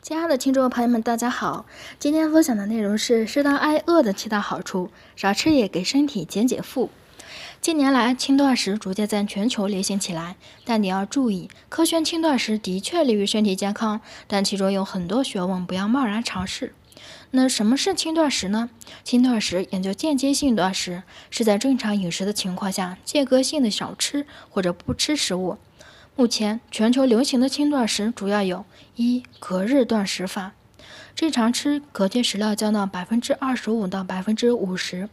亲爱的听众朋友们，大家好！今天分享的内容是适当挨饿的七大好处，少吃也给身体减减负。近年来，轻断食逐渐在全球流行起来，但你要注意，科学轻断食的确利于身体健康，但其中有很多学问，不要贸然尝试。那什么是轻断食呢？轻断食研究间接性断食，是在正常饮食的情况下，间隔性的少吃或者不吃食物。目前全球流行的轻断食主要有：一、隔日断食法，正常吃，隔天食量降到百分之二十五到百分之五十；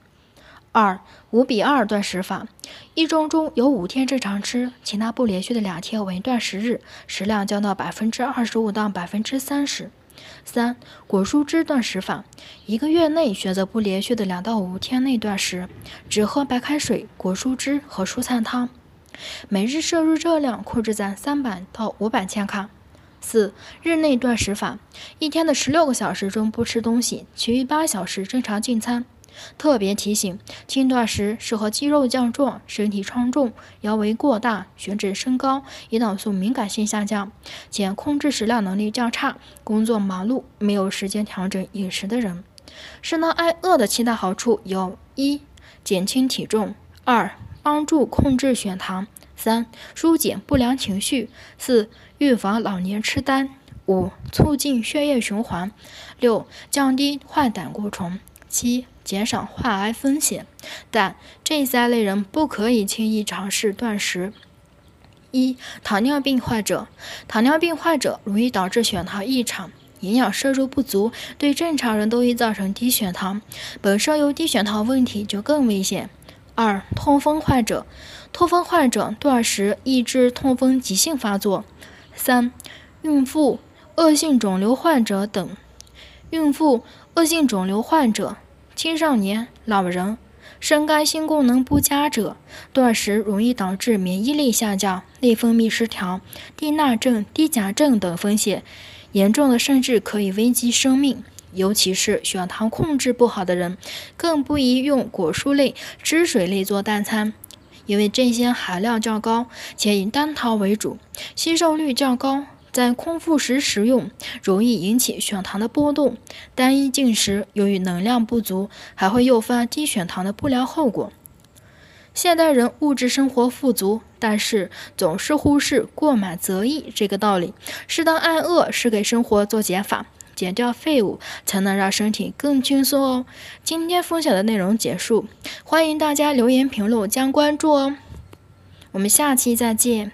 二、五比二断食法，一周中有五天正常吃，其他不连续的两天为断食日，食量降到百分之二十五到百分之三十；三、果蔬汁断食法，一个月内选择不连续的两到五天内断食，只喝白开水、果蔬汁和蔬菜汤。每日摄入热量控制在三百到五百千卡。四日内断食法，一天的十六个小时中不吃东西，其余八小时正常进餐。特别提醒：轻断食适合肌肉强壮、身体超重、腰围过大、血脂升高、胰岛素敏感性下降且控制食量能力较差、工作忙碌没有时间调整饮食的人。适当挨饿的七大好处有：一、减轻体重；二、帮助控制血糖，三疏解不良情绪，四预防老年痴呆，五促进血液循环，六降低坏胆固醇，七减少患癌风险。但这三类人不可以轻易尝试断食。一糖尿病患者，糖尿病患者容易导致血糖异常，营养摄入不足，对正常人都易造成低血糖，本身有低血糖问题就更危险。二、痛风患者，痛风患者断食抑制痛风急性发作。三、孕妇、恶性肿瘤患者等。孕妇、恶性肿瘤患者、青少年、老人、肾肝性功能不佳者，断食容易导致免疫力下降、内分泌失调、低钠症、低钾症等风险，严重的甚至可以危及生命。尤其是血糖控制不好的人，更不宜用果蔬类、汁水类做代餐，因为这些含量较高，且以单糖为主，吸收率较高，在空腹时食用容易引起血糖的波动。单一进食由于能量不足，还会诱发低血糖的不良后果。现代人物质生活富足，但是总是忽视“过满则溢”这个道理。适当挨饿是给生活做减法。减掉废物，才能让身体更轻松哦。今天分享的内容结束，欢迎大家留言评论加关注哦。我们下期再见。